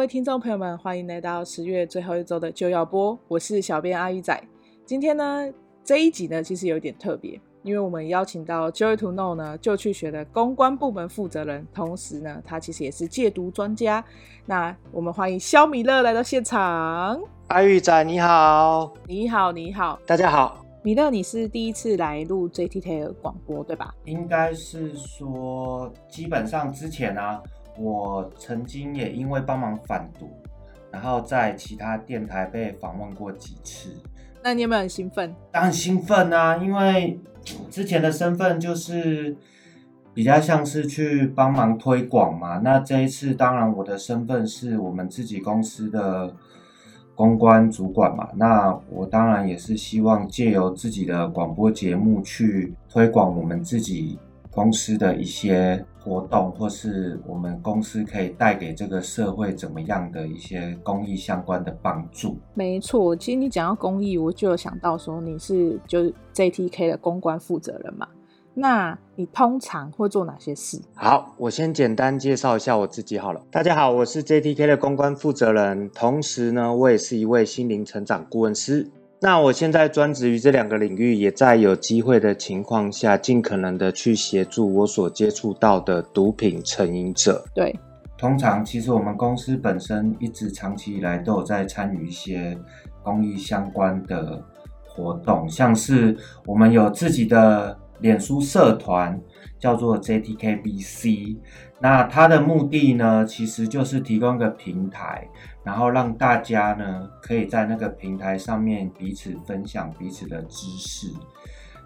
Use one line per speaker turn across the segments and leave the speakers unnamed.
位听众朋友们，欢迎来到十月最后一周的就要播，我是小编阿玉仔。今天呢，这一集呢，其实有点特别，因为我们邀请到 Joy to Know 呢，就去学的公关部门负责人，同时呢，他其实也是戒毒专家。那我们欢迎肖米勒来到现场。
阿玉仔你好，
你好，你好，
大家好。
米勒，你是第一次来录 JTK 的广播，对吧？
应该是说，基本上之前呢、啊。我曾经也因为帮忙反毒，然后在其他电台被访问过几次。
那你有没有很兴奋？
当然兴奋啊，因为之前的身份就是比较像是去帮忙推广嘛。那这一次，当然我的身份是我们自己公司的公关主管嘛。那我当然也是希望借由自己的广播节目去推广我们自己公司的一些活动，或是我们公司可以带给这个社会怎么样的一些公益相关的帮助？
没错，其实你讲到公益，我就有想到说你是就是 JTK 的公关负责人嘛。那你通常会做哪些事？
好，我先简单介绍一下我自己好了。大家好，我是 JTK 的公关负责人，同时呢，我也是一位心灵成长顾问师。那我现在专职于这两个领域，也在有机会的情况下，尽可能的去协助我所接触到的毒品成瘾者。
对，
通常其实我们公司本身一直长期以来都有在参与一些公益相关的活动，像是我们有自己的脸书社团，叫做 JTKBC。那它的目的呢，其实就是提供一个平台。然后让大家呢，可以在那个平台上面彼此分享彼此的知识。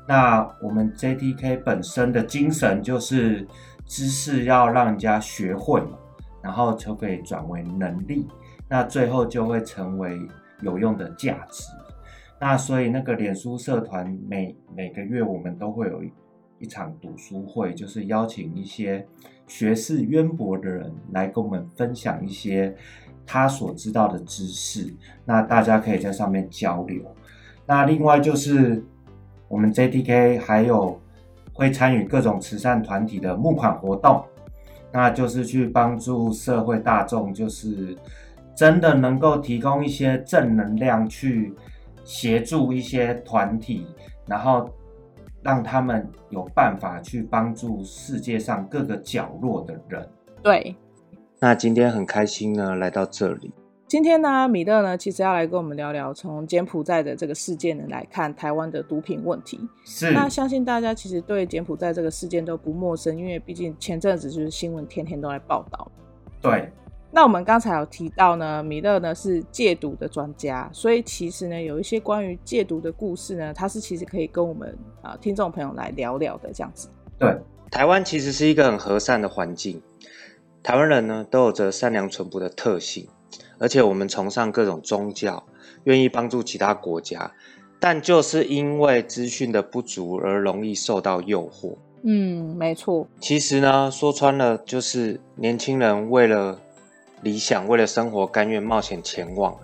那我们 JTK 本身的精神就是知识要让人家学会，然后就可以转为能力，那最后就会成为有用的价值。那所以那个脸书社团每每个月我们都会有一场读书会，就是邀请一些学识渊博的人来跟我们分享一些。他所知道的知识，那大家可以在上面交流。那另外就是我们 JDK 还有会参与各种慈善团体的募款活动，那就是去帮助社会大众，就是真的能够提供一些正能量，去协助一些团体，然后让他们有办法去帮助世界上各个角落的人。
对。
那今天很开心呢，来到这里。
今天呢，米勒呢，其实要来跟我们聊聊从柬埔寨的这个事件呢来看台湾的毒品问题。
是。
那相信大家其实对柬埔寨这个事件都不陌生，因为毕竟前阵子就是新闻天天都在报道。
对。
那我们刚才有提到呢，米勒呢是戒毒的专家，所以其实呢有一些关于戒毒的故事呢，他是其实可以跟我们啊听众朋友来聊聊的这样子。
对，台湾其实是一个很和善的环境。台湾人呢都有着善良淳朴的特性，而且我们崇尚各种宗教，愿意帮助其他国家，但就是因为资讯的不足而容易受到诱惑。
嗯，没错。
其实呢，说穿了就是年轻人为了理想、为了生活，甘愿冒险前往。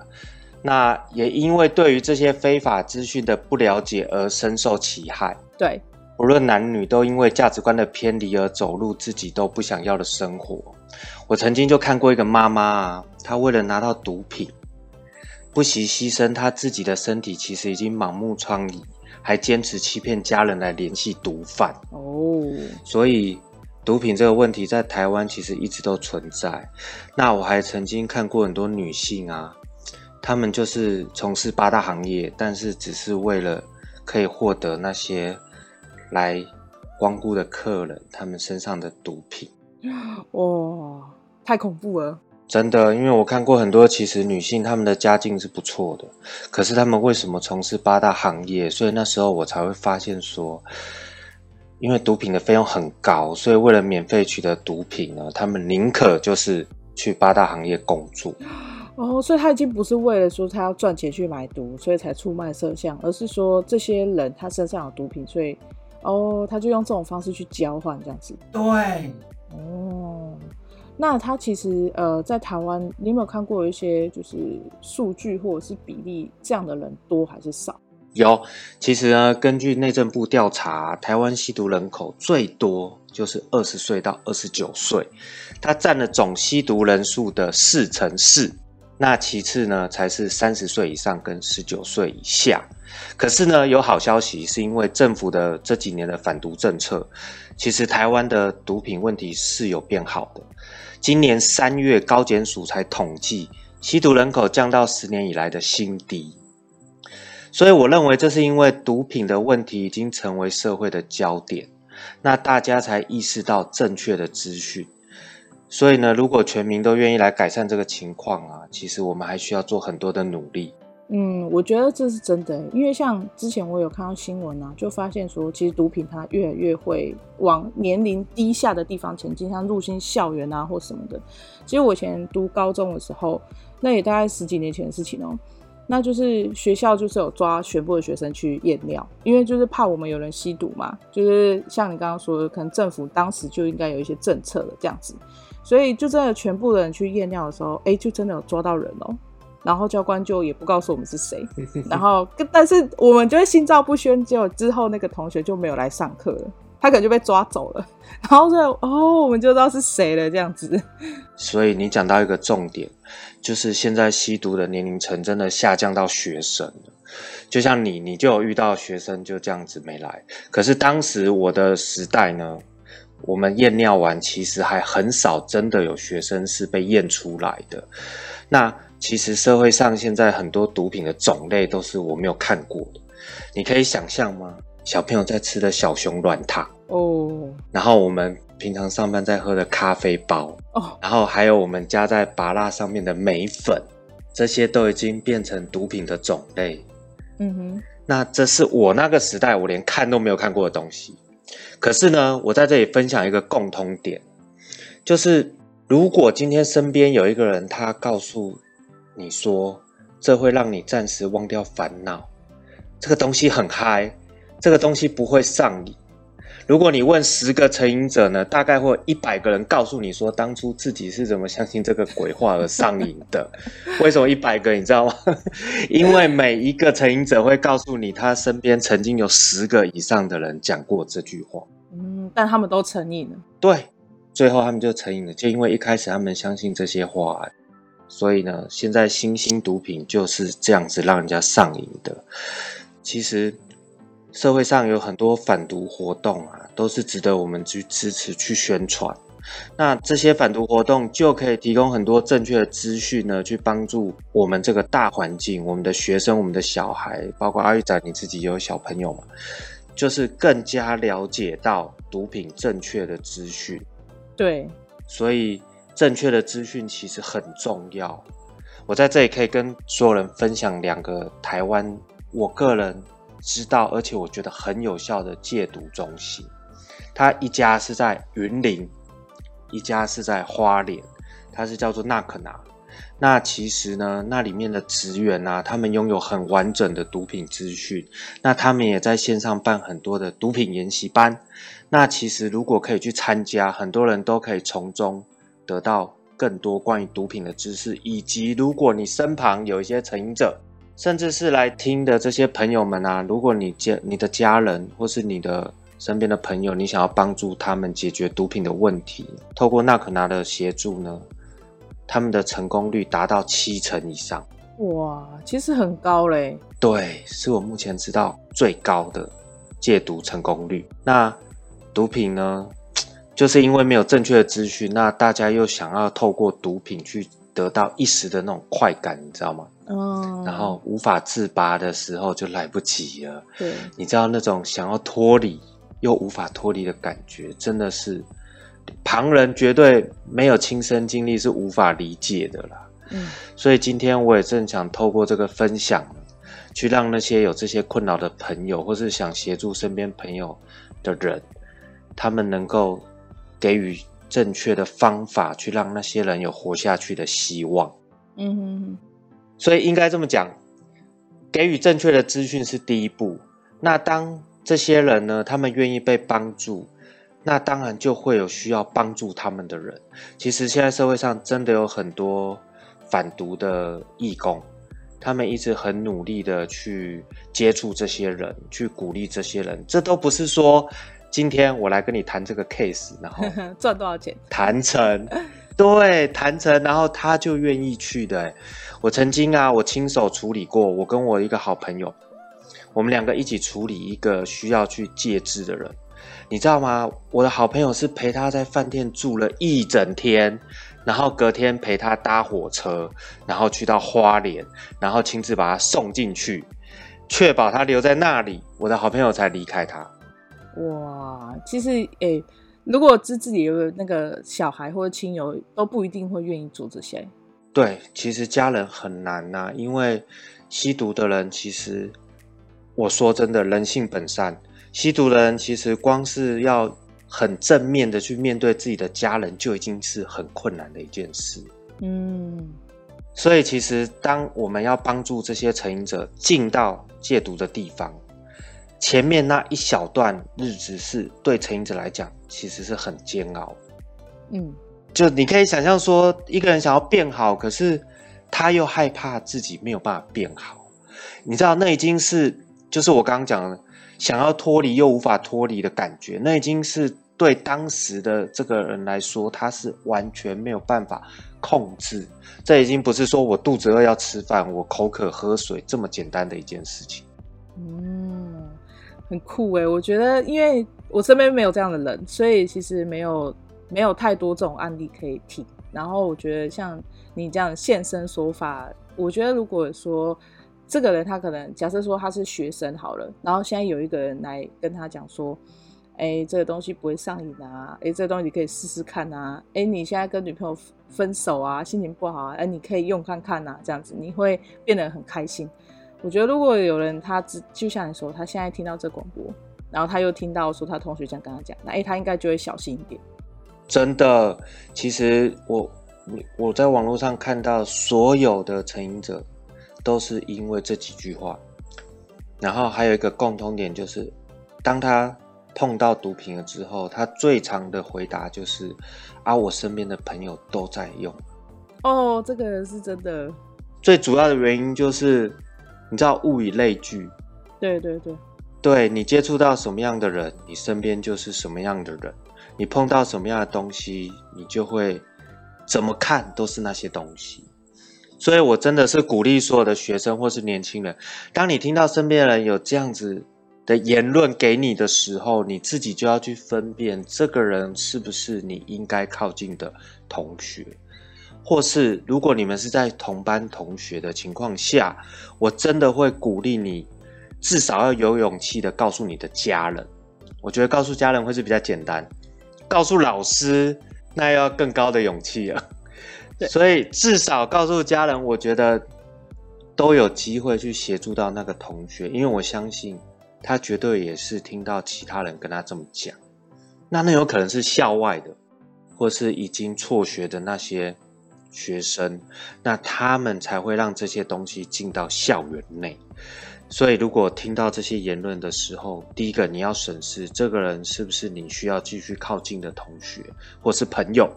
那也因为对于这些非法资讯的不了解而深受其害。
对。
无论男女，都因为价值观的偏离而走入自己都不想要的生活。我曾经就看过一个妈妈啊，她为了拿到毒品，不惜牺牲她自己的身体，其实已经满目疮痍，还坚持欺骗家人来联系毒贩。
哦，
所以毒品这个问题在台湾其实一直都存在。那我还曾经看过很多女性啊，她们就是从事八大行业，但是只是为了可以获得那些。来光顾的客人，他们身上的毒品，
哇，太恐怖了！
真的，因为我看过很多，其实女性她们的家境是不错的，可是她们为什么从事八大行业？所以那时候我才会发现说，因为毒品的费用很高，所以为了免费取得毒品呢，他们宁可就是去八大行业工作。
哦，所以他已经不是为了说他要赚钱去买毒，所以才出卖色相，而是说这些人他身上有毒品，所以。哦，他就用这种方式去交换这样子。
对，
哦，那他其实呃，在台湾，你有没有看过一些就是数据或者是比例，这样的人多还是少？
有，其实呢，根据内政部调查，台湾吸毒人口最多就是二十岁到二十九岁，他占了总吸毒人数的四成四。那其次呢，才是三十岁以上跟十九岁以下。可是呢，有好消息，是因为政府的这几年的反毒政策，其实台湾的毒品问题是有变好的。今年三月，高检署才统计，吸毒人口降到十年以来的新低。所以我认为，这是因为毒品的问题已经成为社会的焦点，那大家才意识到正确的资讯。所以呢，如果全民都愿意来改善这个情况啊，其实我们还需要做很多的努力。
嗯，我觉得这是真的，因为像之前我有看到新闻啊，就发现说，其实毒品它越来越会往年龄低下的地方前进，像入侵校园啊或什么的。其实我以前读高中的时候，那也大概十几年前的事情哦、那就是学校就是有抓全部的学生去验尿，因为就是怕我们有人吸毒嘛，就是像你刚刚说的，可能政府当时就应该有一些政策的这样子。所以就真的全部的人去验尿的时候，哎、欸，就真的有抓到人哦、喔。然后教官就也不告诉我们是谁，然后但是我们就会心照不宣。结果之后那个同学就没有来上课了，他可能就被抓走了。然后就哦，我们就知道是谁了这样子。
所以你讲到一个重点，就是现在吸毒的年龄层真的下降到学生了。就像你，你就有遇到学生就这样子没来。可是当时我的时代呢？我们验尿完，其实还很少真的有学生是被验出来的。那其实社会上现在很多毒品的种类都是我没有看过的。你可以想象吗？小朋友在吃的小熊软糖哦，然后我们平常上班在喝的咖啡包哦，然后还有我们加在芭乐上面的梅粉，这些都已经变成毒品的种类。嗯哼，那这是我那个时代我连看都没有看过的东西。可是呢，我在这里分享一个共通点，就是如果今天身边有一个人，他告诉你说，这会让你暂时忘掉烦恼，这个东西很嗨，这个东西不会上瘾。如果你问十个成瘾者呢，大概会有一百个人告诉你说，当初自己是怎么相信这个鬼话而上瘾的。为什么一百个？你知道吗？因为每一个成瘾者会告诉你，他身边曾经有十个以上的人讲过这句话。
嗯，但他们都成瘾了。
对，最后他们就成瘾了，就因为一开始他们相信这些话，所以呢，现在新兴毒品就是这样子让人家上瘾的。其实。社会上有很多反毒活动啊，都是值得我们去支持、去宣传。那这些反毒活动就可以提供很多正确的资讯呢，去帮助我们这个大环境、我们的学生、我们的小孩，包括阿玉仔你自己也有小朋友嘛，就是更加了解到毒品正确的资讯。
对，
所以正确的资讯其实很重要。我在这里可以跟所有人分享两个台湾，我个人。知道，而且我觉得很有效的戒毒中心，它一家是在云林，一家是在花莲，它是叫做纳可拿。那其实呢，那里面的职员啊，他们拥有很完整的毒品资讯，那他们也在线上办很多的毒品研习班。那其实如果可以去参加，很多人都可以从中得到更多关于毒品的知识，以及如果你身旁有一些成瘾者。甚至是来听的这些朋友们啊，如果你家你的家人或是你的身边的朋友，你想要帮助他们解决毒品的问题，透过纳可拿的协助呢，他们的成功率达到七成以上。
哇，其实很高嘞。
对，是我目前知道最高的戒毒成功率。那毒品呢，就是因为没有正确的资讯，那大家又想要透过毒品去得到一时的那种快感，你知道吗？哦，然后无法自拔的时候就来不及了。对，你知道那种想要脱离又无法脱离的感觉，真的是旁人绝对没有亲身经历是无法理解的啦。嗯，所以今天我也正想透过这个分享，去让那些有这些困扰的朋友，或是想协助身边朋友的人，他们能够给予正确的方法，去让那些人有活下去的希望。嗯哼哼。所以应该这么讲，给予正确的资讯是第一步。那当这些人呢，他们愿意被帮助，那当然就会有需要帮助他们的人。其实现在社会上真的有很多反毒的义工，他们一直很努力的去接触这些人，去鼓励这些人。这都不是说今天我来跟你谈这个 case，然后
赚多少钱？
谈成，对，谈成，然后他就愿意去的。我曾经啊，我亲手处理过，我跟我一个好朋友，我们两个一起处理一个需要去戒治的人，你知道吗？我的好朋友是陪他在饭店住了一整天，然后隔天陪他搭火车，然后去到花莲，然后亲自把他送进去，确保他留在那里，我的好朋友才离开他。
哇，其实诶、欸，如果是自己有那个小孩或者亲友，都不一定会愿意做这些。
对，其实家人很难呐、啊，因为吸毒的人，其实我说真的，人性本善，吸毒的人其实光是要很正面的去面对自己的家人，就已经是很困难的一件事。嗯，所以其实当我们要帮助这些成瘾者进到戒毒的地方。前面那一小段日子是对成瘾者来讲，其实是很煎熬。嗯，就你可以想象说，一个人想要变好，可是他又害怕自己没有办法变好。你知道，那已经是就是我刚刚讲的，想要脱离又无法脱离的感觉。那已经是对当时的这个人来说，他是完全没有办法控制。这已经不是说我肚子饿要吃饭，我口渴喝水这么简单的一件事情。
嗯。很酷诶，我觉得，因为我身边没有这样的人，所以其实没有没有太多这种案例可以听。然后我觉得像你这样现身说法，我觉得如果说这个人他可能假设说他是学生好了，然后现在有一个人来跟他讲说，哎，这个东西不会上瘾啊，哎，这个东西你可以试试看啊，哎，你现在跟女朋友分手啊，心情不好啊，哎，你可以用看看啊，这样子你会变得很开心。我觉得如果有人他只就像你说，他现在听到这广播，然后他又听到说他同学这样跟他讲，那诶他应该就会小心一点。
真的，其实我我在网络上看到所有的成瘾者都是因为这几句话，然后还有一个共通点就是，当他碰到毒品了之后，他最常的回答就是啊，我身边的朋友都在用。
哦，这个是真的。
最主要的原因就是。你知道物以类聚，
对对对，
对你接触到什么样的人，你身边就是什么样的人；你碰到什么样的东西，你就会怎么看都是那些东西。所以我真的是鼓励所有的学生或是年轻人，当你听到身边人有这样子的言论给你的时候，你自己就要去分辨这个人是不是你应该靠近的同学。或是如果你们是在同班同学的情况下，我真的会鼓励你，至少要有勇气的告诉你的家人。我觉得告诉家人会是比较简单，告诉老师那要更高的勇气了。所以至少告诉家人，我觉得都有机会去协助到那个同学，因为我相信他绝对也是听到其他人跟他这么讲。那那有可能是校外的，或是已经辍学的那些。学生，那他们才会让这些东西进到校园内。所以，如果听到这些言论的时候，第一个你要审视这个人是不是你需要继续靠近的同学，或是朋友，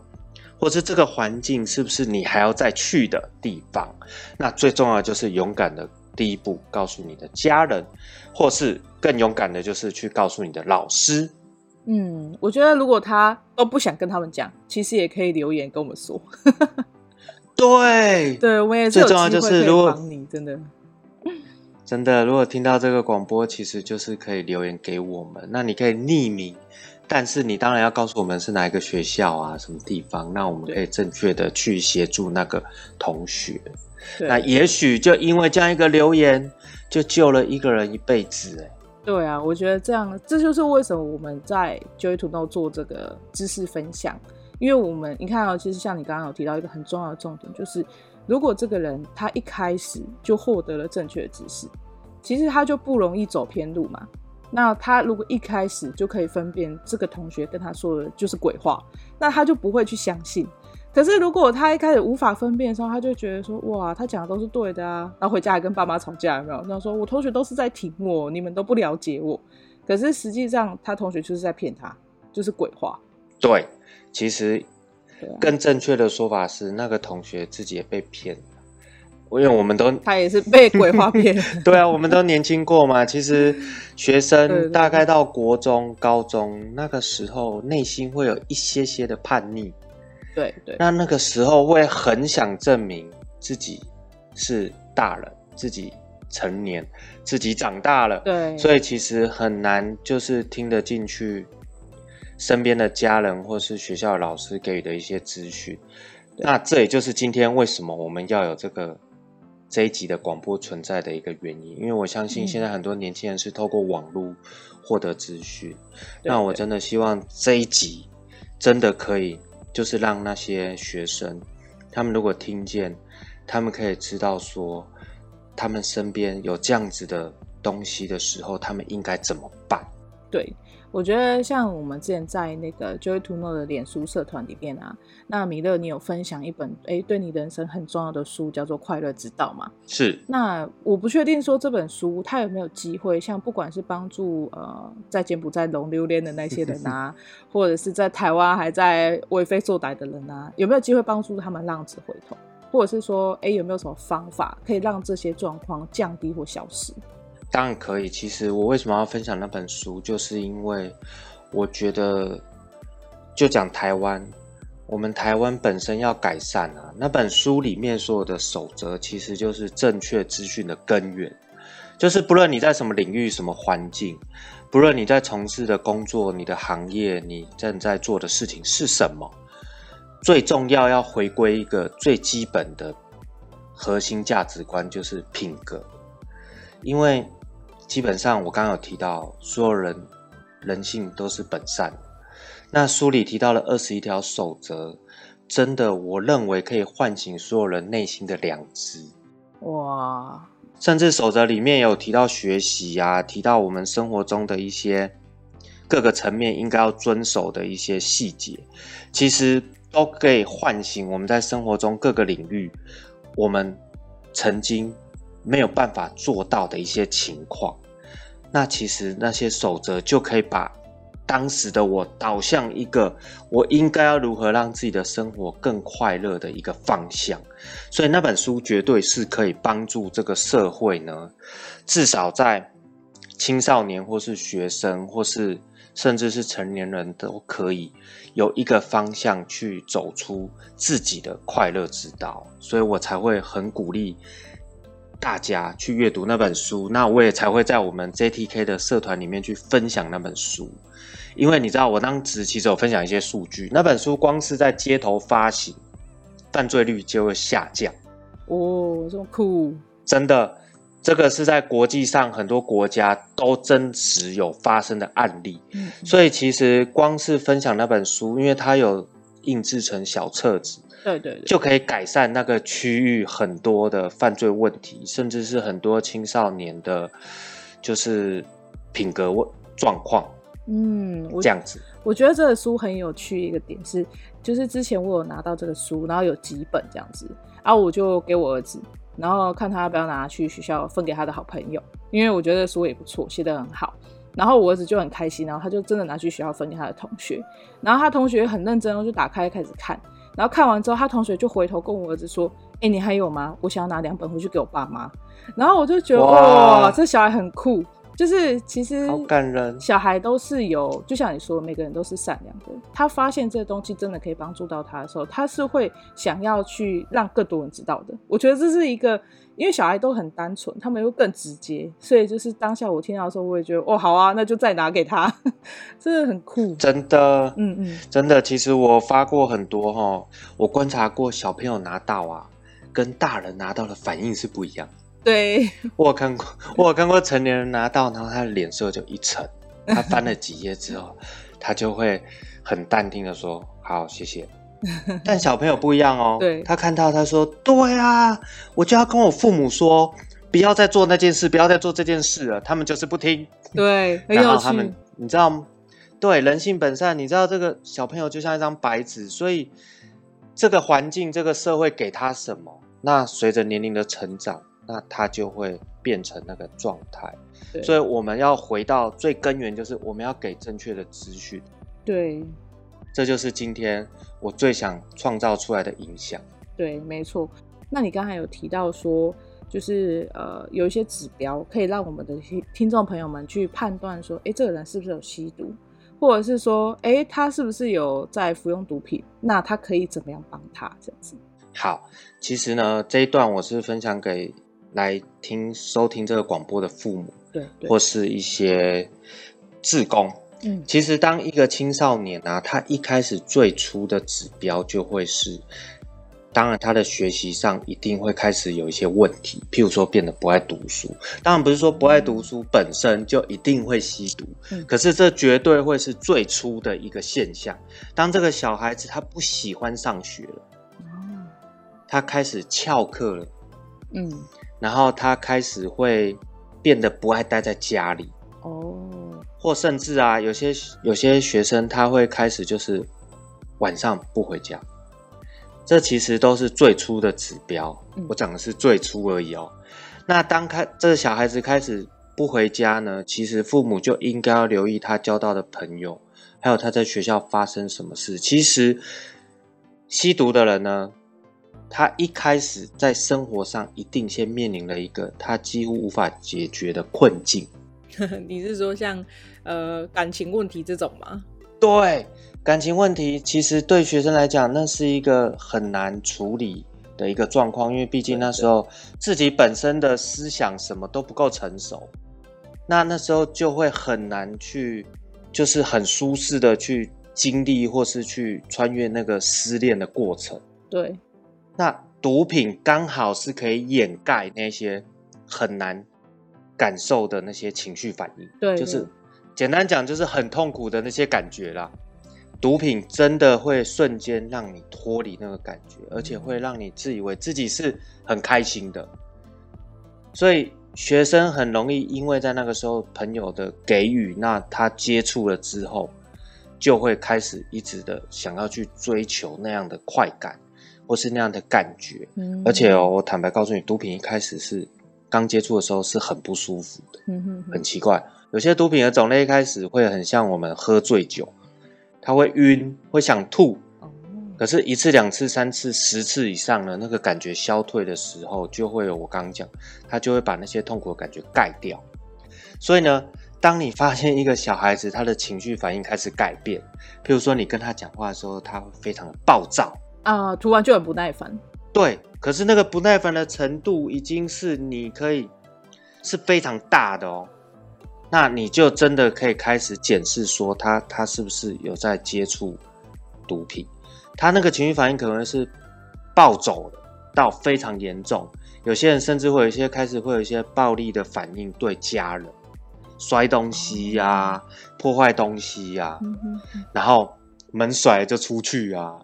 或是这个环境是不是你还要再去的地方。那最重要的就是勇敢的第一步，告诉你的家人，或是更勇敢的，就是去告诉你的老师。
嗯，我觉得如果他都不想跟他们讲，其实也可以留言跟我们说。
对，
对，我也是最重要就是如果你真的
真的，如果听到这个广播，其实就是可以留言给我们。那你可以匿名，但是你当然要告诉我们是哪一个学校啊，什么地方，那我们可以正确的去协助那个同学。那也许就因为这样一个留言，就救了一个人一辈子。哎，
对啊，我觉得这样，这就是为什么我们在 Joy to Know 做这个知识分享。因为我们你看啊，其实像你刚刚有提到一个很重要的重点，就是如果这个人他一开始就获得了正确的知识，其实他就不容易走偏路嘛。那他如果一开始就可以分辨这个同学跟他说的就是鬼话，那他就不会去相信。可是如果他一开始无法分辨的时候，他就觉得说哇，他讲的都是对的啊，然后回家还跟爸妈吵架，有没有？然后说我同学都是在挺我，你们都不了解我。可是实际上他同学就是在骗他，就是鬼话。
对。其实，更正确的说法是，那个同学自己也被骗了。因为我们都
他也是被鬼画骗。
对啊，我们都年轻过嘛。其实学生大概到国中、高中那个时候，内心会有一些些的叛逆。
对对。
那那个时候会很想证明自己是大人，自己成年，自己长大了。
对。
所以其实很难，就是听得进去身边的家人或是学校老师给予的一些资讯。那这也就是今天为什么我们要有这个这一集的广播存在的一个原因，因为我相信现在很多年轻人是透过网络获得资讯。嗯、那我真的希望这一集真的可以，就是让那些学生，他们如果听见，他们可以知道说，他们身边有这样子的东西的时候，他们应该怎么办？
对。我觉得像我们之前在那个 Joy to Know 的脸书社团里面啊，那米勒你有分享一本哎对你人生很重要的书，叫做《快乐之道》嘛？
是。
那我不确定说这本书它有没有机会，像不管是帮助呃在柬埔寨龙榴莲的那些人啊，或者是在台湾还在为非作歹的人啊，有没有机会帮助他们浪子回头，或者是说哎有没有什么方法可以让这些状况降低或消失？
当然可以。其实我为什么要分享那本书，就是因为我觉得，就讲台湾，我们台湾本身要改善啊。那本书里面所有的守则，其实就是正确资讯的根源。就是不论你在什么领域、什么环境，不论你在从事的工作、你的行业、你正在做的事情是什么，最重要要回归一个最基本的核心价值观，就是品格，因为。基本上，我刚刚有提到，所有人人性都是本善。那书里提到了二十一条守则，真的，我认为可以唤醒所有人内心的良知。
哇！
甚至守则里面有提到学习啊，提到我们生活中的一些各个层面应该要遵守的一些细节，其实都可以唤醒我们在生活中各个领域，我们曾经没有办法做到的一些情况。那其实那些守则就可以把当时的我导向一个我应该要如何让自己的生活更快乐的一个方向，所以那本书绝对是可以帮助这个社会呢，至少在青少年或是学生或是甚至是成年人都可以有一个方向去走出自己的快乐之道，所以我才会很鼓励。大家去阅读那本书，那我也才会在我们 JTK 的社团里面去分享那本书。因为你知道，我当时其实有分享一些数据，那本书光是在街头发行，犯罪率就会下降。
哦，这么酷！
真的，这个是在国际上很多国家都真实有发生的案例。嗯，所以其实光是分享那本书，因为它有印制成小册子。
对对对，
就可以改善那个区域很多的犯罪问题，甚至是很多青少年的，就是品格问状况。
嗯，
这样子，
我觉得这个书很有趣一个点是，就是之前我有拿到这个书，然后有几本这样子，然后我就给我儿子，然后看他要不要拿去学校分给他的好朋友，因为我觉得书也不错，写得很好。然后我儿子就很开心，然后他就真的拿去学校分给他的同学，然后他同学很认真，我就打开开始看。然后看完之后，他同学就回头跟我儿子说：“哎，你还有吗？我想要拿两本回去给我爸妈。”然后我就觉得哇，哇，这小孩很酷。就是其实好感人，小孩都是有，就像你说，每个人都是善良的。他发现这个东西真的可以帮助到他的时候，他是会想要去让更多人知道的。我觉得这是一个，因为小孩都很单纯，他们又更直接，所以就是当下我听到的时候，我也觉得哦，好啊，那就再拿给他，真的很酷，
真的，
嗯嗯，
真的。其实我发过很多哈，我观察过小朋友拿到啊，跟大人拿到的反应是不一样。
对，
我有看过，我有看过成年人拿到，然后他的脸色就一沉，他翻了几页之后，他就会很淡定的说：“好，谢谢。” 但小朋友不一样哦，
对，
他看到他说：“对啊，我就要跟我父母说，不要再做那件事，不要再做这件事了。”他们就是不听。
对，
然后他们，你知道吗？对，人性本善，你知道这个小朋友就像一张白纸，所以这个环境、这个社会给他什么，那随着年龄的成长。那他就会变成那个状态，所以我们要回到最根源，就是我们要给正确的资讯。
对，
这就是今天我最想创造出来的影响。
对，没错。那你刚才有提到说，就是呃有一些指标可以让我们的听众朋友们去判断说，哎，这个人是不是有吸毒，或者是说，哎，他是不是有在服用毒品？那他可以怎么样帮他这样子？
好，其实呢这一段我是分享给来听收听这个广播的父母，
对，对
或是一些志工。嗯，其实当一个青少年啊，他一开始最初的指标就会是，当然他的学习上一定会开始有一些问题，譬如说变得不爱读书。当然不是说不爱读书本身就一定会吸毒，嗯，可是这绝对会是最初的一个现象。当这个小孩子他不喜欢上学了，他开始翘课了，嗯，然后他开始会变得不爱待在家里，哦。或甚至啊，有些有些学生他会开始就是晚上不回家，这其实都是最初的指标。嗯、我讲的是最初而已哦。那当开这个小孩子开始不回家呢，其实父母就应该要留意他交到的朋友，还有他在学校发生什么事。其实吸毒的人呢，他一开始在生活上一定先面临了一个他几乎无法解决的困境。
你是说像呃感情问题这种吗？
对，感情问题其实对学生来讲，那是一个很难处理的一个状况，因为毕竟那时候自己本身的思想什么都不够成熟，那那时候就会很难去，就是很舒适的去经历或是去穿越那个失恋的过程。
对，
那毒品刚好是可以掩盖那些很难。感受的那些情绪反应，
对，
就是简单讲，就是很痛苦的那些感觉啦。毒品真的会瞬间让你脱离那个感觉，而且会让你自以为自己是很开心的。所以学生很容易因为在那个时候朋友的给予，那他接触了之后，就会开始一直的想要去追求那样的快感，或是那样的感觉。嗯，而且哦，我坦白告诉你，毒品一开始是。刚接触的时候是很不舒服的，很奇怪。有些毒品的种类一开始会很像我们喝醉酒，它会晕，会想吐。可是，一次、两次、三次、十次以上呢，那个感觉消退的时候，就会有我刚刚讲，他就会把那些痛苦的感觉盖掉。所以呢，当你发现一个小孩子他的情绪反应开始改变，譬如说你跟他讲话的时候，他会非常的暴躁
啊，突然就很不耐烦。
对，可是那个不耐烦的程度已经是你可以是非常大的哦，那你就真的可以开始检视说他他是不是有在接触毒品，他那个情绪反应可能是暴走的到非常严重，有些人甚至会有一些开始会有一些暴力的反应对家人，摔东西呀、啊，破坏东西呀、啊，然后门甩就出去啊。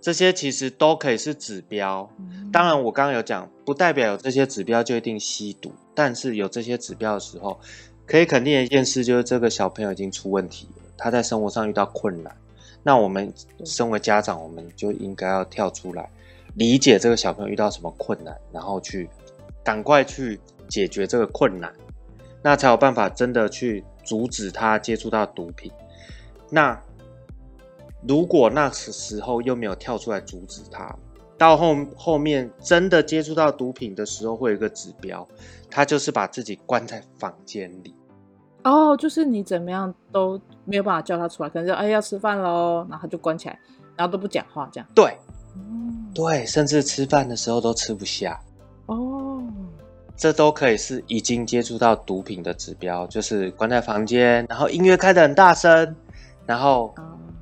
这些其实都可以是指标，当然我刚刚有讲，不代表有这些指标就一定吸毒，但是有这些指标的时候，可以肯定的一件事就是这个小朋友已经出问题了，他在生活上遇到困难，那我们身为家长，我们就应该要跳出来，理解这个小朋友遇到什么困难，然后去赶快去解决这个困难，那才有办法真的去阻止他接触到毒品，那。如果那时时候又没有跳出来阻止他，到后后面真的接触到毒品的时候，会有一个指标，他就是把自己关在房间里。
哦，就是你怎么样都没有办法叫他出来，可能就哎要吃饭喽，然后他就关起来，然后都不讲话这样。
对，嗯、对，甚至吃饭的时候都吃不下。哦，这都可以是已经接触到毒品的指标，就是关在房间，然后音乐开得很大声，然后。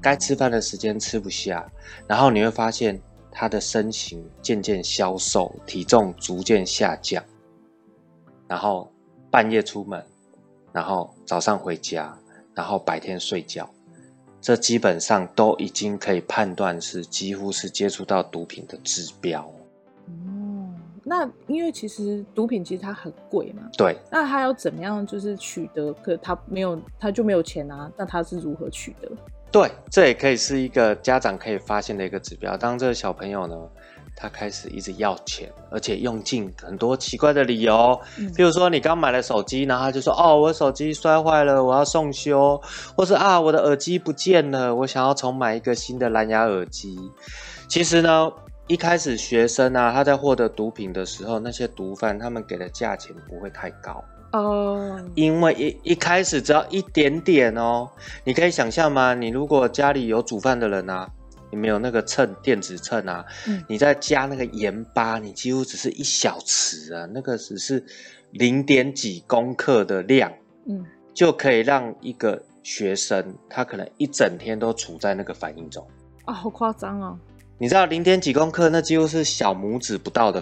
该吃饭的时间吃不下，然后你会发现他的身形渐渐消瘦，体重逐渐下降，然后半夜出门，然后早上回家，然后白天睡觉，这基本上都已经可以判断是几乎是接触到毒品的指标。
哦，那因为其实毒品其实它很贵嘛，
对，
那他要怎么样就是取得？可他没有，他就没有钱啊，那他是如何取得？
对，这也可以是一个家长可以发现的一个指标。当这个小朋友呢，他开始一直要钱，而且用尽很多奇怪的理由，嗯、譬如说你刚买了手机，然后他就说：“哦，我手机摔坏了，我要送修。”或是啊，我的耳机不见了，我想要重买一个新的蓝牙耳机。其实呢，一开始学生啊，他在获得毒品的时候，那些毒贩他们给的价钱不会太高
哦，
因为一一开始只要一点点哦，你可以想象吗？你如果家里有煮饭的人啊，你没有那个秤，电子秤啊，嗯，你再加那个盐巴，你几乎只是一小匙啊，那个只是零点几公克的量，嗯，就可以让一个学生他可能一整天都处在那个反应中。
啊，好夸张哦。
你知道零点几公克，那几乎是小拇指不到的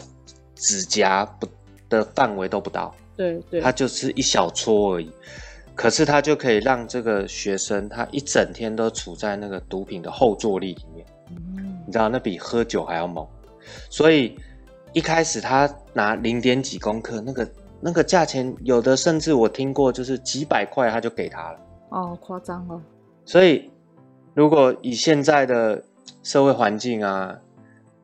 指甲不的范围都不到，
对对，
它就是一小撮而已。可是它就可以让这个学生他一整天都处在那个毒品的后坐力里面，嗯，你知道那比喝酒还要猛。所以一开始他拿零点几公克，那个那个价钱有的甚至我听过就是几百块他就给他了，
哦，夸张哦。
所以如果以现在的社会环境啊，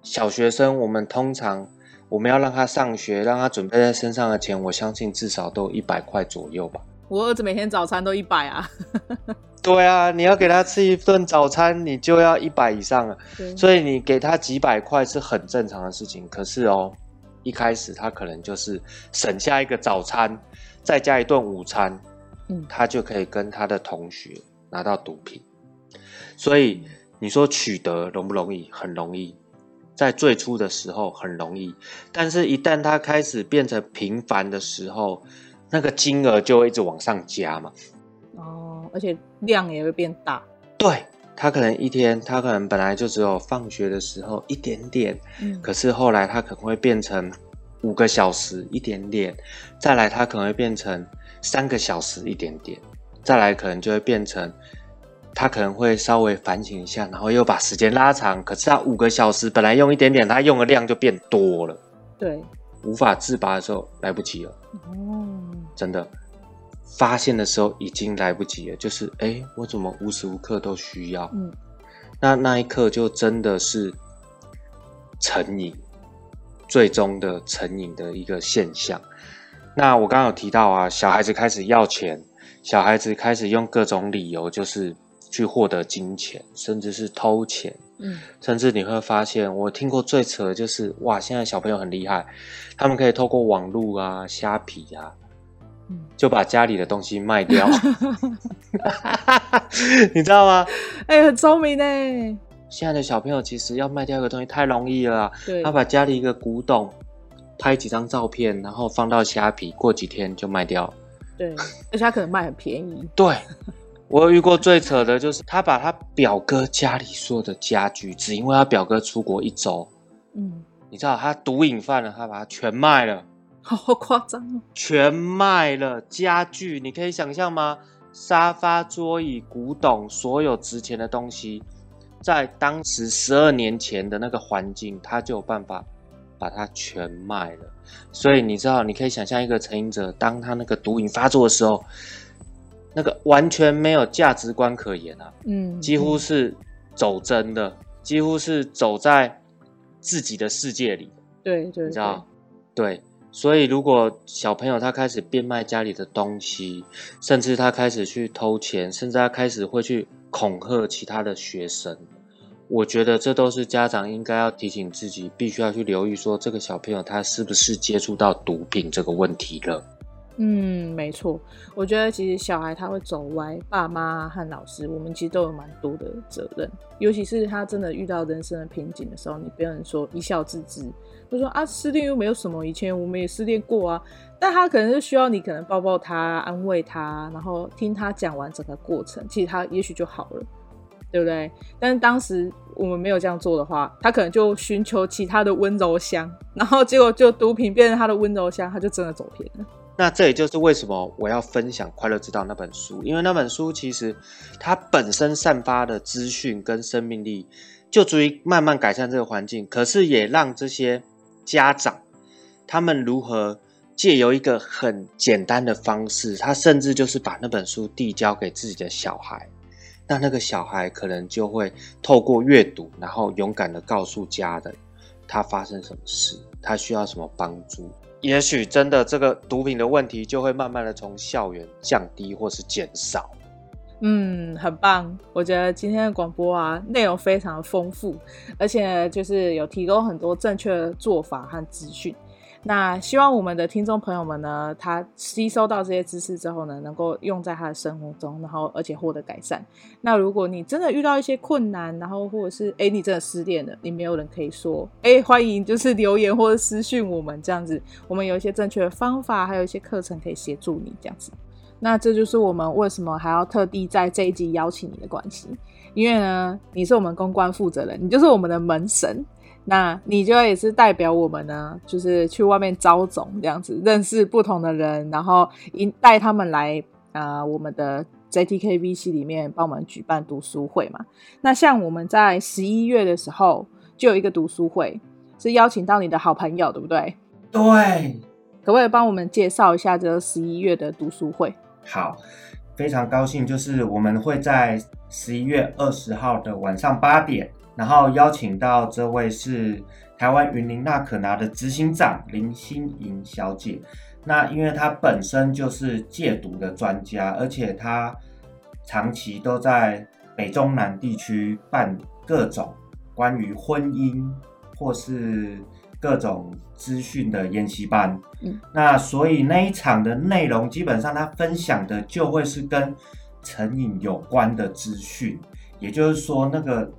小学生我们通常我们要让他上学，让他准备在身上的钱，我相信至少都一百块左右吧。
我儿子每天早餐都一百啊。
对啊，你要给他吃一顿早餐，你就要一百以上了。所以你给他几百块是很正常的事情。可是哦，一开始他可能就是省下一个早餐，再加一顿午餐，嗯，他就可以跟他的同学拿到毒品。所以。你说取得容不容易？很容易，在最初的时候很容易，但是一旦它开始变成频繁的时候，那个金额就会一直往上加嘛。
哦，而且量也会变大。
对，他可能一天，他可能本来就只有放学的时候一点点，嗯，可是后来他可能会变成五个小时一点点，再来他可能会变成三个小时一点点，再来可能就会变成。他可能会稍微反省一下，然后又把时间拉长。可是他五个小时本来用一点点，他用的量就变多了。
对，
无法自拔的时候来不及了。哦，真的，发现的时候已经来不及了。就是，哎，我怎么无时无刻都需要？嗯，那那一刻就真的是成瘾，最终的成瘾的一个现象。那我刚刚有提到啊，小孩子开始要钱，小孩子开始用各种理由，就是。去获得金钱，甚至是偷钱，嗯，甚至你会发现，我听过最扯的就是，哇，现在小朋友很厉害，他们可以透过网络啊、虾皮啊，嗯，就把家里的东西卖掉，你知道吗？
哎、欸，很聪明呢。
现在的小朋友其实要卖掉一个东西太容易了，
对，
他把家里一个古董拍几张照片，然后放到虾皮，过几天就卖掉，
对，而且他可能卖很便宜，
对。我有遇过最扯的就是，他把他表哥家里所有的家具，只因为他表哥出国一周，嗯，你知道他毒瘾犯了，他把它全卖了，
好夸张哦！
全卖了家具，你可以想象吗？沙发、桌椅、古董，所有值钱的东西，在当时十二年前的那个环境，他就有办法把它全卖了。所以你知道，你可以想象一个成瘾者，当他那个毒瘾发作的时候。那个完全没有价值观可言啊，嗯，几乎是走真的，几乎是走在自己的世界里。
对对，
你知道？对，所以如果小朋友他开始变卖家里的东西，甚至他开始去偷钱，甚至他开始会去恐吓其他的学生，我觉得这都是家长应该要提醒自己，必须要去留意，说这个小朋友他是不是接触到毒品这个问题了。
嗯，没错，我觉得其实小孩他会走歪，爸妈和老师，我们其实都有蛮多的责任。尤其是他真的遇到人生的瓶颈的时候，你不能说一笑置之，就说啊，失恋又没有什么，以前我们也失恋过啊。但他可能是需要你可能抱抱他，安慰他，然后听他讲完整个过程，其实他也许就好了，对不对？但是当时我们没有这样做的话，他可能就寻求其他的温柔乡，然后结果就毒品变成他的温柔乡，他就真的走偏了。
那这也就是为什么我要分享《快乐之道》那本书，因为那本书其实它本身散发的资讯跟生命力，就足以慢慢改善这个环境。可是也让这些家长，他们如何借由一个很简单的方式，他甚至就是把那本书递交给自己的小孩，那那个小孩可能就会透过阅读，然后勇敢的告诉家人，他发生什么事，他需要什么帮助。也许真的这个毒品的问题就会慢慢的从校园降低或是减少。
嗯，很棒，我觉得今天的广播啊，内容非常的丰富，而且就是有提供很多正确的做法和资讯。那希望我们的听众朋友们呢，他吸收到这些知识之后呢，能够用在他的生活中，然后而且获得改善。那如果你真的遇到一些困难，然后或者是诶你真的失恋了，你没有人可以说，诶 欢迎就是留言或者私讯我们这样子，我们有一些正确的方法，还有一些课程可以协助你这样子。那这就是我们为什么还要特地在这一集邀请你的关系，因为呢，你是我们公关负责人，你就是我们的门神。那你就也是代表我们呢，就是去外面招总这样子，认识不同的人，然后引带他们来啊、呃，我们的 JTKVC 里面帮我们举办读书会嘛。那像我们在十一月的时候就有一个读书会，是邀请到你的好朋友，对不对？
对，
可不可以帮我们介绍一下这个十一月的读书会？
好，非常高兴，就是我们会在十一月二十号的晚上八点。然后邀请到这位是台湾云林那可拿的执行长林心莹小姐。那因为她本身就是戒毒的专家，而且她长期都在北中南地区办各种关于婚姻或是各种资讯的研习班。嗯，那所以那一场的内容基本上他分享的就会是跟成瘾有关的资讯，也就是说那个。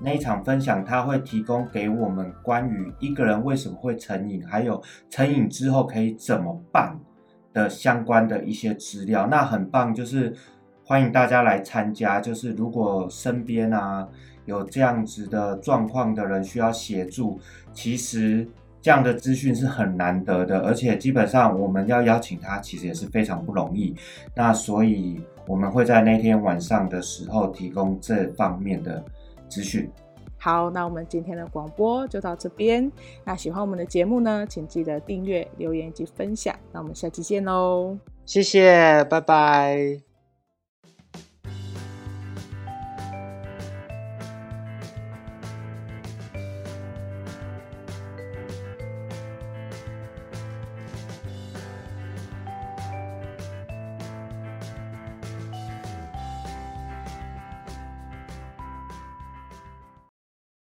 那一场分享，他会提供给我们关于一个人为什么会成瘾，还有成瘾之后可以怎么办的相关的一些资料。那很棒，就是欢迎大家来参加。就是如果身边啊有这样子的状况的人需要协助，其实这样的资讯是很难得的，而且基本上我们要邀请他，其实也是非常不容易。那所以我们会在那天晚上的时候提供这方面的。资讯。
好，那我们今天的广播就到这边。那喜欢我们的节目呢，请记得订阅、留言以及分享。那我们下期见喽！
谢谢，拜拜。